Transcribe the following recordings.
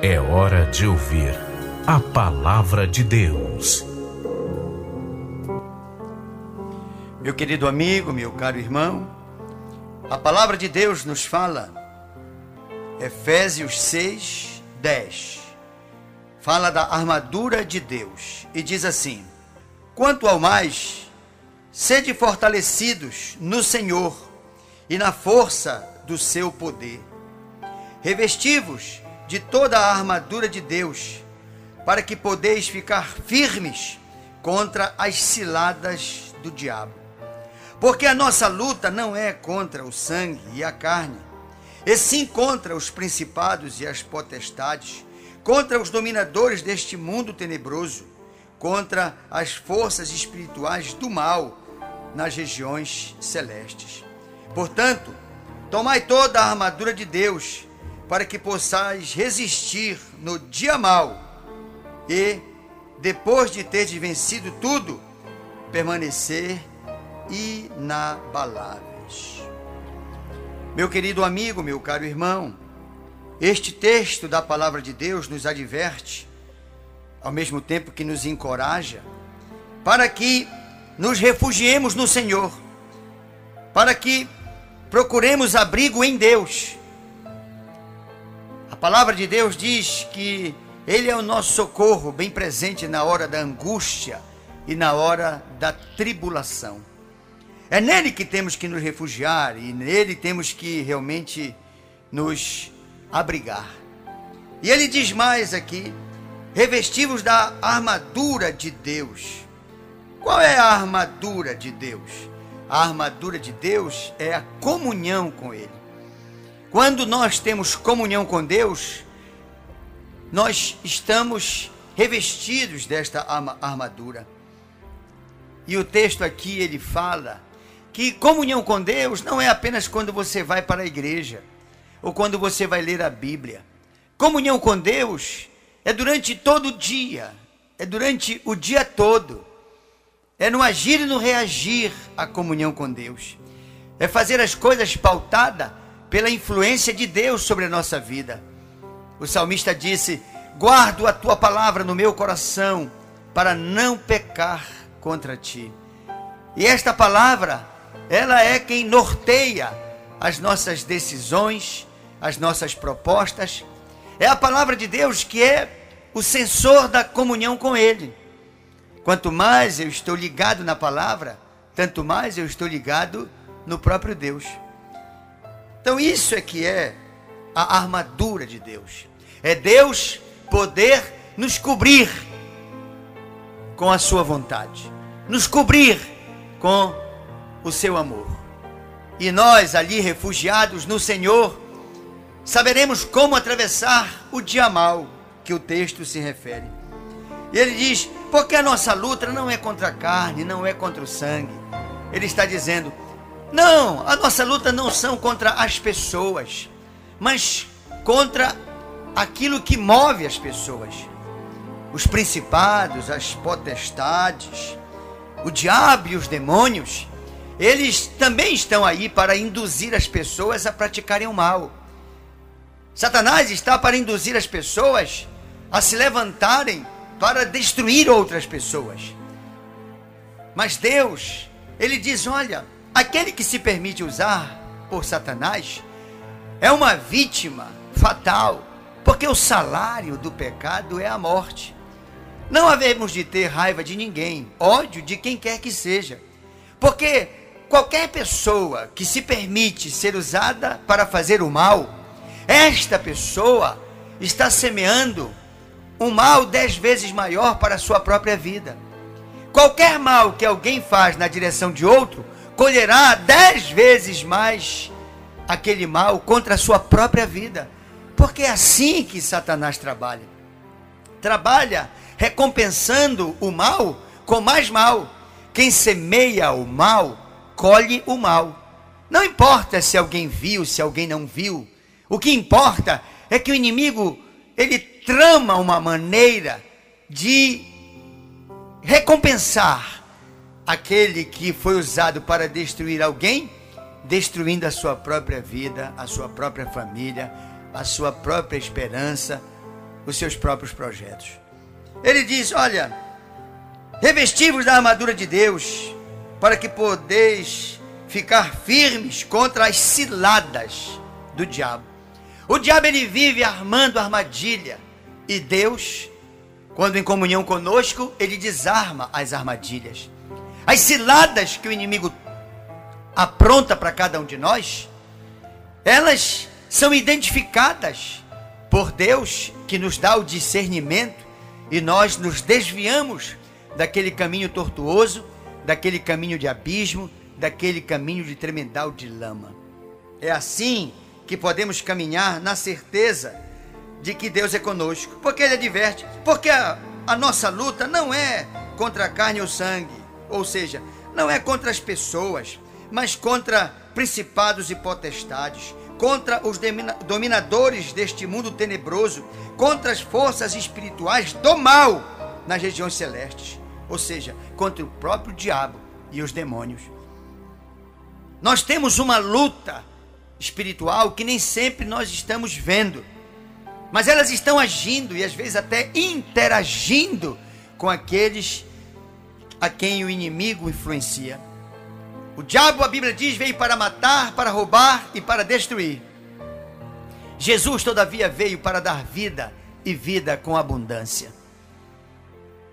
É hora de ouvir a palavra de Deus. Meu querido amigo, meu caro irmão, a palavra de Deus nos fala, Efésios 6, 10. Fala da armadura de Deus e diz assim: Quanto ao mais, sede fortalecidos no Senhor e na força do seu poder. Revestivos de toda a armadura de Deus, para que podeis ficar firmes contra as ciladas do diabo. Porque a nossa luta não é contra o sangue e a carne, e sim contra os principados e as potestades, contra os dominadores deste mundo tenebroso, contra as forças espirituais do mal nas regiões celestes. Portanto, tomai toda a armadura de Deus, para que possais resistir no dia mau e, depois de teres vencido tudo, permanecer inabaláveis. Meu querido amigo, meu caro irmão, este texto da palavra de Deus nos adverte, ao mesmo tempo que nos encoraja, para que nos refugiemos no Senhor, para que procuremos abrigo em Deus palavra de Deus diz que Ele é o nosso socorro, bem presente na hora da angústia e na hora da tribulação. É nele que temos que nos refugiar e nele temos que realmente nos abrigar. E ele diz mais aqui: revestivos da armadura de Deus. Qual é a armadura de Deus? A armadura de Deus é a comunhão com Ele. Quando nós temos comunhão com Deus, nós estamos revestidos desta armadura. E o texto aqui ele fala que comunhão com Deus não é apenas quando você vai para a igreja ou quando você vai ler a Bíblia. Comunhão com Deus é durante todo o dia, é durante o dia todo. É no agir e no reagir a comunhão com Deus. É fazer as coisas pautada pela influência de Deus sobre a nossa vida. O salmista disse: Guardo a tua palavra no meu coração para não pecar contra ti. E esta palavra, ela é quem norteia as nossas decisões, as nossas propostas. É a palavra de Deus que é o sensor da comunhão com Ele. Quanto mais eu estou ligado na palavra, tanto mais eu estou ligado no próprio Deus. Então, isso é que é a armadura de Deus. É Deus poder nos cobrir com a sua vontade, nos cobrir com o seu amor. E nós, ali refugiados no Senhor, saberemos como atravessar o dia mal que o texto se refere. E ele diz: porque a nossa luta não é contra a carne, não é contra o sangue. Ele está dizendo: não, a nossa luta não são contra as pessoas, mas contra aquilo que move as pessoas. Os principados, as potestades, o diabo e os demônios, eles também estão aí para induzir as pessoas a praticarem o mal. Satanás está para induzir as pessoas a se levantarem para destruir outras pessoas. Mas Deus, ele diz: olha, Aquele que se permite usar por Satanás é uma vítima fatal, porque o salário do pecado é a morte. Não havemos de ter raiva de ninguém, ódio de quem quer que seja, porque qualquer pessoa que se permite ser usada para fazer o mal, esta pessoa está semeando um mal dez vezes maior para a sua própria vida. Qualquer mal que alguém faz na direção de outro, colherá dez vezes mais aquele mal contra a sua própria vida. Porque é assim que Satanás trabalha. Trabalha recompensando o mal com mais mal. Quem semeia o mal, colhe o mal. Não importa se alguém viu, se alguém não viu. O que importa é que o inimigo, ele trama uma maneira de recompensar aquele que foi usado para destruir alguém, destruindo a sua própria vida, a sua própria família, a sua própria esperança, os seus próprios projetos. Ele diz: Olha, revestivos da armadura de Deus, para que podeis ficar firmes contra as ciladas do diabo. O diabo ele vive armando armadilha e Deus, quando em comunhão conosco, ele desarma as armadilhas. As ciladas que o inimigo apronta para cada um de nós, elas são identificadas por Deus que nos dá o discernimento e nós nos desviamos daquele caminho tortuoso, daquele caminho de abismo, daquele caminho de tremendal de lama. É assim que podemos caminhar na certeza de que Deus é conosco, porque Ele adverte, porque a, a nossa luta não é contra a carne ou sangue, ou seja, não é contra as pessoas, mas contra principados e potestades, contra os dominadores deste mundo tenebroso, contra as forças espirituais do mal nas regiões celestes, ou seja, contra o próprio diabo e os demônios. Nós temos uma luta espiritual que nem sempre nós estamos vendo, mas elas estão agindo e às vezes até interagindo com aqueles a quem o inimigo influencia. O diabo, a Bíblia diz, veio para matar, para roubar e para destruir. Jesus, todavia, veio para dar vida e vida com abundância.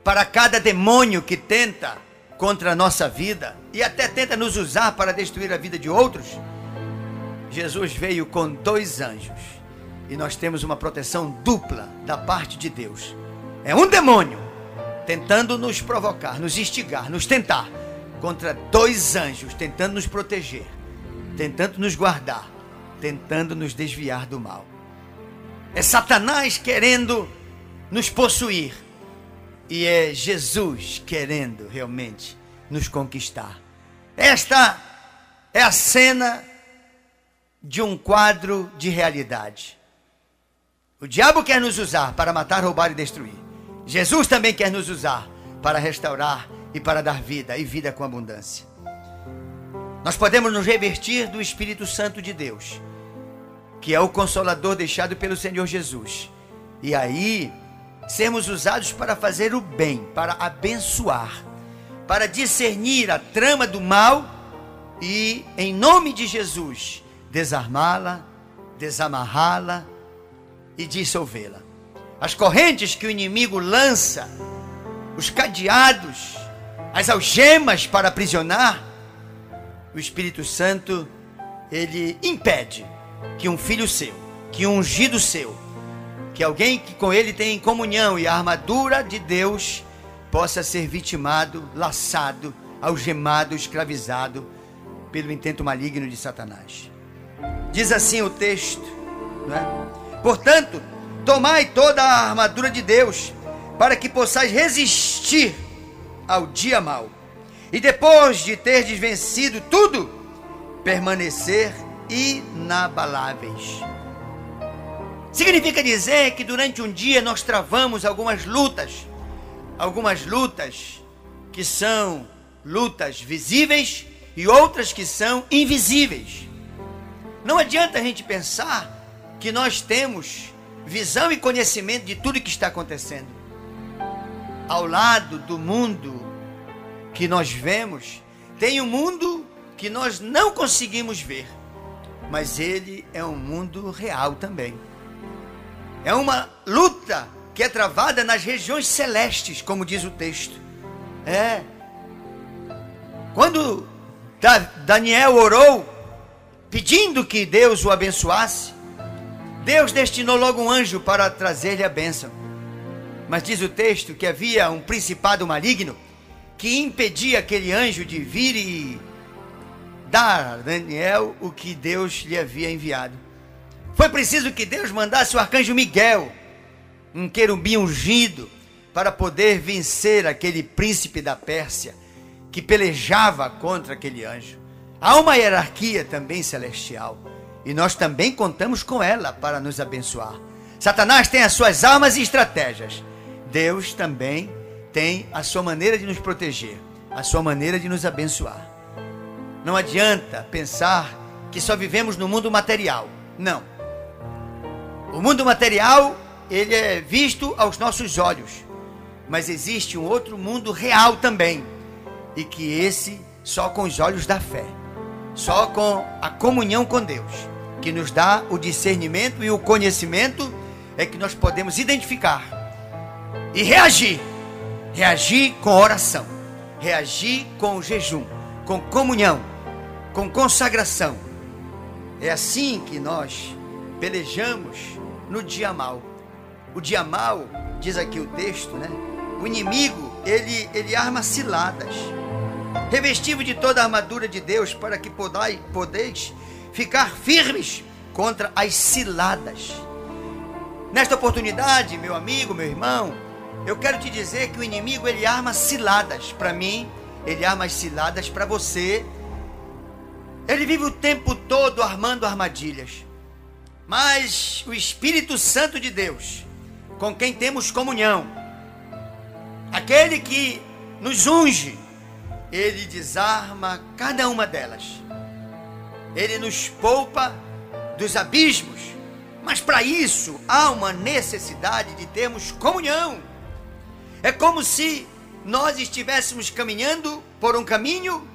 Para cada demônio que tenta contra a nossa vida e até tenta nos usar para destruir a vida de outros, Jesus veio com dois anjos e nós temos uma proteção dupla da parte de Deus. É um demônio tentando nos provocar, nos instigar, nos tentar, contra dois anjos tentando nos proteger, tentando nos guardar, tentando nos desviar do mal. É Satanás querendo nos possuir e é Jesus querendo realmente nos conquistar. Esta é a cena de um quadro de realidade. O diabo quer nos usar para matar, roubar e destruir. Jesus também quer nos usar para restaurar e para dar vida, e vida com abundância. Nós podemos nos revertir do Espírito Santo de Deus, que é o consolador deixado pelo Senhor Jesus. E aí, sermos usados para fazer o bem, para abençoar, para discernir a trama do mal e, em nome de Jesus, desarmá-la, desamarrá-la e dissolvê-la. As correntes que o inimigo lança, os cadeados, as algemas para aprisionar, o Espírito Santo, ele impede que um filho seu, que um ungido seu, que alguém que com ele tem comunhão e a armadura de Deus possa ser vitimado, laçado, algemado, escravizado pelo intento maligno de Satanás. Diz assim o texto, é? Portanto, tomai toda a armadura de Deus, para que possais resistir ao dia mau. E depois de ter vencido tudo, permanecer inabaláveis. Significa dizer que durante um dia nós travamos algumas lutas, algumas lutas que são lutas visíveis e outras que são invisíveis. Não adianta a gente pensar que nós temos visão e conhecimento de tudo que está acontecendo. Ao lado do mundo que nós vemos, tem um mundo que nós não conseguimos ver, mas ele é um mundo real também. É uma luta que é travada nas regiões celestes, como diz o texto. É. Quando Daniel orou pedindo que Deus o abençoasse, Deus destinou logo um anjo para trazer-lhe a bênção. Mas diz o texto que havia um principado maligno que impedia aquele anjo de vir e dar a Daniel o que Deus lhe havia enviado. Foi preciso que Deus mandasse o arcanjo Miguel, um querubim ungido, para poder vencer aquele príncipe da Pérsia que pelejava contra aquele anjo. Há uma hierarquia também celestial e nós também contamos com ela para nos abençoar. Satanás tem as suas armas e estratégias. Deus também tem a sua maneira de nos proteger, a sua maneira de nos abençoar. Não adianta pensar que só vivemos no mundo material. Não. O mundo material ele é visto aos nossos olhos, mas existe um outro mundo real também, e que esse só com os olhos da fé, só com a comunhão com Deus, que nos dá o discernimento e o conhecimento, é que nós podemos identificar e reagir. Reagir com oração, reagir com jejum, com comunhão, com consagração. É assim que nós pelejamos no dia mal. O dia mal, diz aqui o texto, né? O inimigo, ele, ele arma ciladas. Revestivo de toda a armadura de Deus para que podai, podeis ficar firmes contra as ciladas. Nesta oportunidade, meu amigo, meu irmão, eu quero te dizer que o inimigo ele arma ciladas para mim, ele arma as ciladas para você. Ele vive o tempo todo armando armadilhas. Mas o Espírito Santo de Deus, com quem temos comunhão, aquele que nos unge, ele desarma cada uma delas. Ele nos poupa dos abismos. Mas para isso há uma necessidade de termos comunhão. É como se nós estivéssemos caminhando por um caminho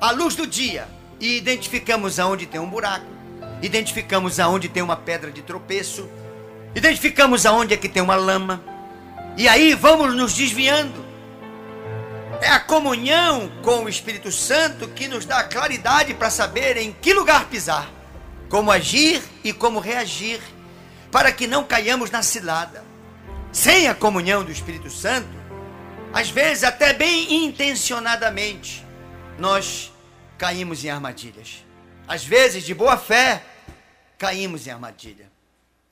à luz do dia e identificamos aonde tem um buraco, identificamos aonde tem uma pedra de tropeço, identificamos aonde é que tem uma lama. E aí vamos nos desviando. É a comunhão com o Espírito Santo que nos dá claridade para saber em que lugar pisar, como agir e como reagir, para que não caiamos na cilada. Sem a comunhão do Espírito Santo, às vezes até bem intencionadamente, nós caímos em armadilhas. Às vezes, de boa fé, caímos em armadilha.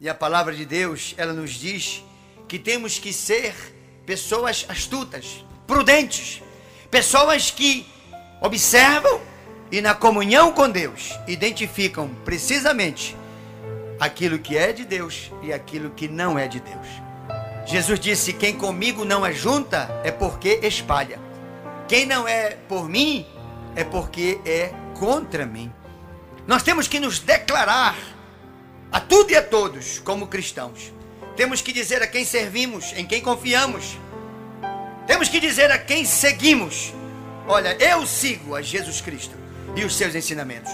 E a palavra de Deus, ela nos diz que temos que ser pessoas astutas, prudentes, pessoas que observam e na comunhão com Deus identificam precisamente aquilo que é de Deus e aquilo que não é de Deus. Jesus disse: Quem comigo não ajunta é porque espalha. Quem não é por mim é porque é contra mim. Nós temos que nos declarar a tudo e a todos como cristãos. Temos que dizer a quem servimos, em quem confiamos. Temos que dizer a quem seguimos. Olha, eu sigo a Jesus Cristo e os seus ensinamentos.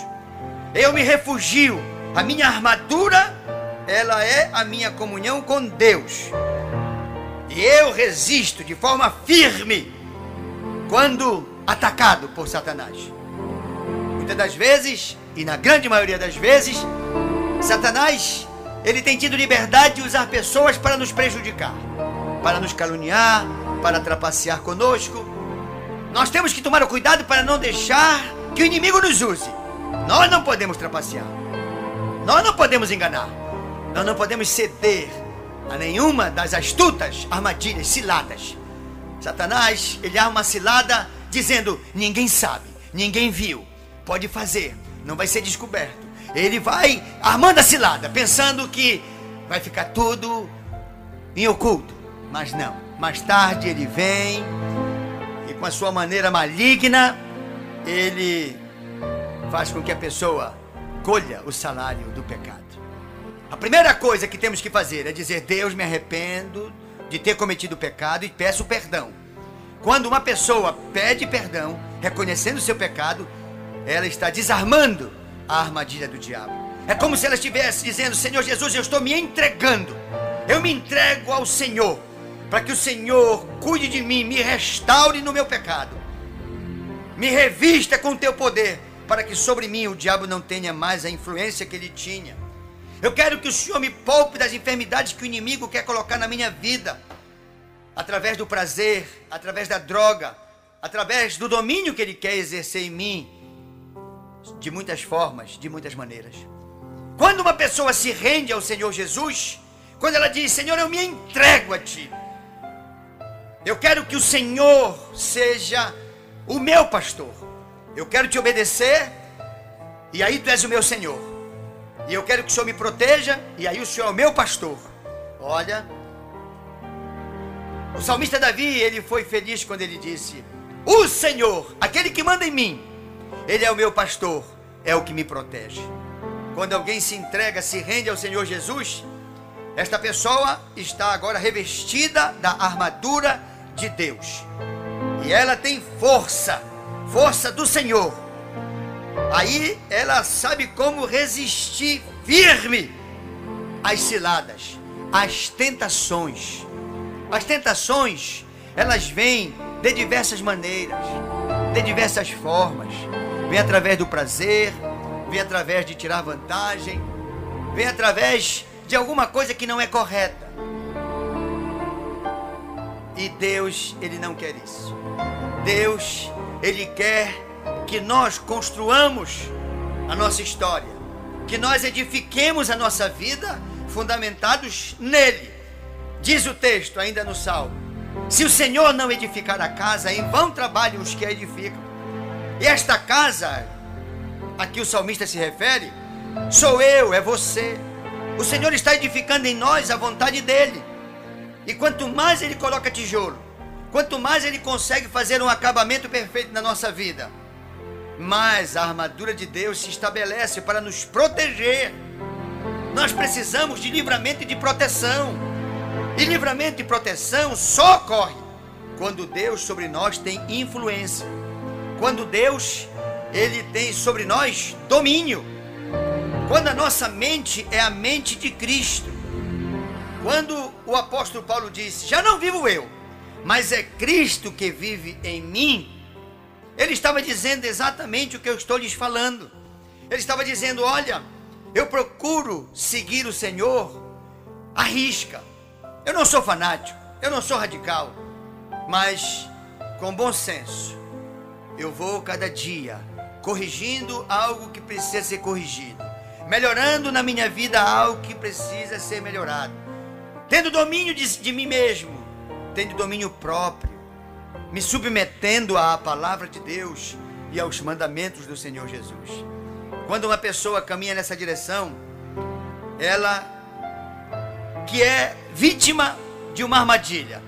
Eu me refugio. A minha armadura, ela é a minha comunhão com Deus. E eu resisto de forma firme quando atacado por Satanás. Muitas das vezes, e na grande maioria das vezes, Satanás, ele tem tido liberdade de usar pessoas para nos prejudicar, para nos caluniar, para trapacear conosco. Nós temos que tomar o cuidado para não deixar que o inimigo nos use. Nós não podemos trapacear. Nós não podemos enganar. Nós não podemos ceder a nenhuma das astutas armadilhas, ciladas. Satanás, ele arma uma cilada dizendo: ninguém sabe, ninguém viu, pode fazer, não vai ser descoberto. Ele vai armando a cilada, pensando que vai ficar tudo em oculto. Mas não, mais tarde ele vem e com a sua maneira maligna, ele faz com que a pessoa colha o salário do pecado. A primeira coisa que temos que fazer é dizer: Deus, me arrependo de ter cometido pecado e peço perdão. Quando uma pessoa pede perdão, reconhecendo seu pecado, ela está desarmando a armadilha do diabo. É como se ela estivesse dizendo: Senhor Jesus, eu estou me entregando. Eu me entrego ao Senhor, para que o Senhor cuide de mim, me restaure no meu pecado. Me revista com o teu poder, para que sobre mim o diabo não tenha mais a influência que ele tinha. Eu quero que o Senhor me poupe das enfermidades que o inimigo quer colocar na minha vida, através do prazer, através da droga, através do domínio que ele quer exercer em mim, de muitas formas, de muitas maneiras. Quando uma pessoa se rende ao Senhor Jesus, quando ela diz: Senhor, eu me entrego a ti, eu quero que o Senhor seja o meu pastor, eu quero te obedecer, e aí tu és o meu Senhor. E eu quero que o Senhor me proteja, e aí o Senhor é o meu pastor. Olha, o salmista Davi, ele foi feliz quando ele disse: O Senhor, aquele que manda em mim, ele é o meu pastor, é o que me protege. Quando alguém se entrega, se rende ao Senhor Jesus, Esta pessoa está agora revestida da armadura de Deus. E ela tem força, força do Senhor. Aí ela sabe como resistir firme às ciladas, às tentações. As tentações, elas vêm de diversas maneiras, de diversas formas. Vem através do prazer, vem através de tirar vantagem, vem através de alguma coisa que não é correta. E Deus, ele não quer isso. Deus, ele quer que nós construamos a nossa história, que nós edifiquemos a nossa vida fundamentados nele. Diz o texto ainda no Salmo: Se o Senhor não edificar a casa, em vão trabalham os que a edificam. E esta casa, a que o salmista se refere, sou eu, é você. O Senhor está edificando em nós a vontade dele. E quanto mais ele coloca tijolo, quanto mais ele consegue fazer um acabamento perfeito na nossa vida, mais a armadura de Deus se estabelece para nos proteger. Nós precisamos de livramento e de proteção. E livramento e proteção só ocorre quando Deus sobre nós tem influência. Quando Deus ele tem sobre nós domínio. Quando a nossa mente é a mente de Cristo. Quando o apóstolo Paulo disse: Já não vivo eu, mas é Cristo que vive em mim. Ele estava dizendo exatamente o que eu estou lhes falando. Ele estava dizendo: Olha, eu procuro seguir o Senhor à risca. Eu não sou fanático, eu não sou radical, mas com bom senso, eu vou cada dia corrigindo algo que precisa ser corrigido, melhorando na minha vida algo que precisa ser melhorado, tendo domínio de, de mim mesmo, tendo domínio próprio, me submetendo à palavra de Deus e aos mandamentos do Senhor Jesus. Quando uma pessoa caminha nessa direção, ela que é vítima de uma armadilha,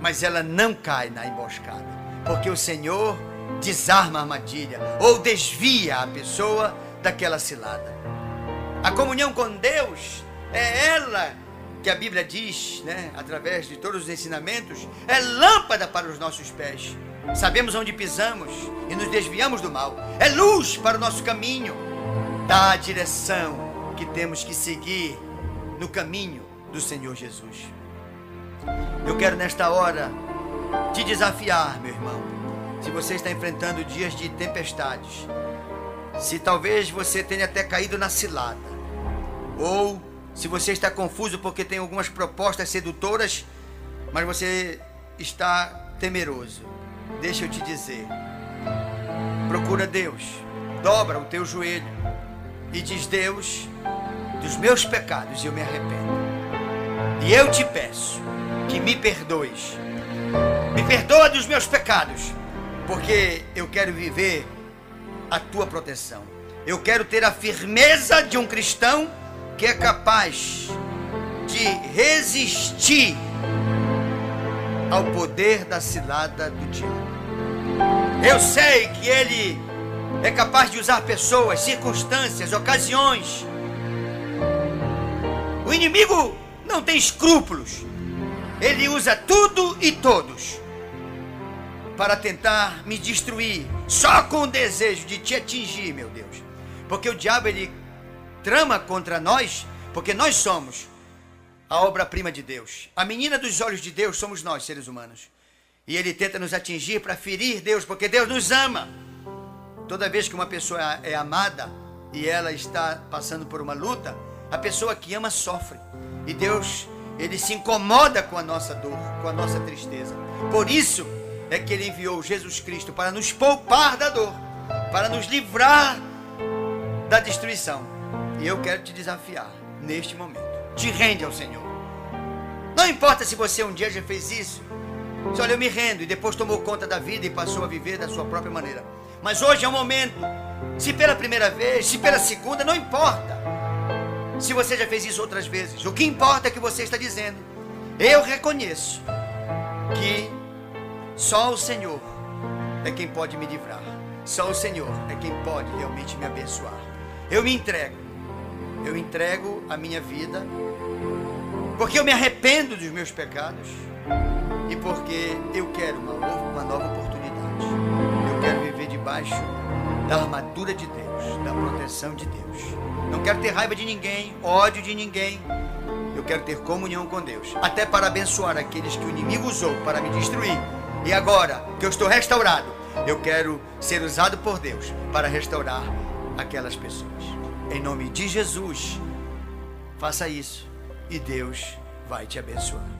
mas ela não cai na emboscada, porque o Senhor desarma a armadilha ou desvia a pessoa daquela cilada. A comunhão com Deus é ela que a Bíblia diz, né, através de todos os ensinamentos, é lâmpada para os nossos pés. Sabemos onde pisamos e nos desviamos do mal. É luz para o nosso caminho. Dá a direção que temos que seguir no caminho do Senhor Jesus. Eu quero nesta hora te desafiar, meu irmão. Se você está enfrentando dias de tempestades, se talvez você tenha até caído na cilada, ou se você está confuso porque tem algumas propostas sedutoras, mas você está temeroso, deixa eu te dizer: procura Deus, dobra o teu joelho e diz: Deus, dos meus pecados eu me arrependo. E eu te peço que me perdoes. Me perdoa dos meus pecados, porque eu quero viver a tua proteção. Eu quero ter a firmeza de um cristão que é capaz de resistir ao poder da cilada do diabo. Eu sei que ele é capaz de usar pessoas, circunstâncias, ocasiões. O inimigo não tem escrúpulos. Ele usa tudo e todos para tentar me destruir, só com o desejo de te atingir, meu Deus. Porque o diabo ele trama contra nós, porque nós somos a obra-prima de Deus. A menina dos olhos de Deus somos nós, seres humanos. E ele tenta nos atingir para ferir Deus, porque Deus nos ama. Toda vez que uma pessoa é amada e ela está passando por uma luta, a pessoa que ama sofre. E Deus, ele se incomoda com a nossa dor, com a nossa tristeza. Por isso é que ele enviou Jesus Cristo para nos poupar da dor, para nos livrar da destruição. E eu quero te desafiar neste momento. Te rende ao Senhor. Não importa se você um dia já fez isso. Se olha, eu me rendo e depois tomou conta da vida e passou a viver da sua própria maneira. Mas hoje é o momento. Se pela primeira vez, se pela segunda, não importa. Se você já fez isso outras vezes. O que importa é que você está dizendo. Eu reconheço que só o Senhor é quem pode me livrar. Só o Senhor é quem pode realmente me abençoar. Eu me entrego eu entrego a minha vida porque eu me arrependo dos meus pecados e porque eu quero uma, uma nova oportunidade. Eu quero viver debaixo da armadura de Deus, da proteção de Deus. Não quero ter raiva de ninguém, ódio de ninguém. Eu quero ter comunhão com Deus, até para abençoar aqueles que o inimigo usou para me destruir. E agora que eu estou restaurado, eu quero ser usado por Deus para restaurar aquelas pessoas. Em nome de Jesus, faça isso e Deus vai te abençoar.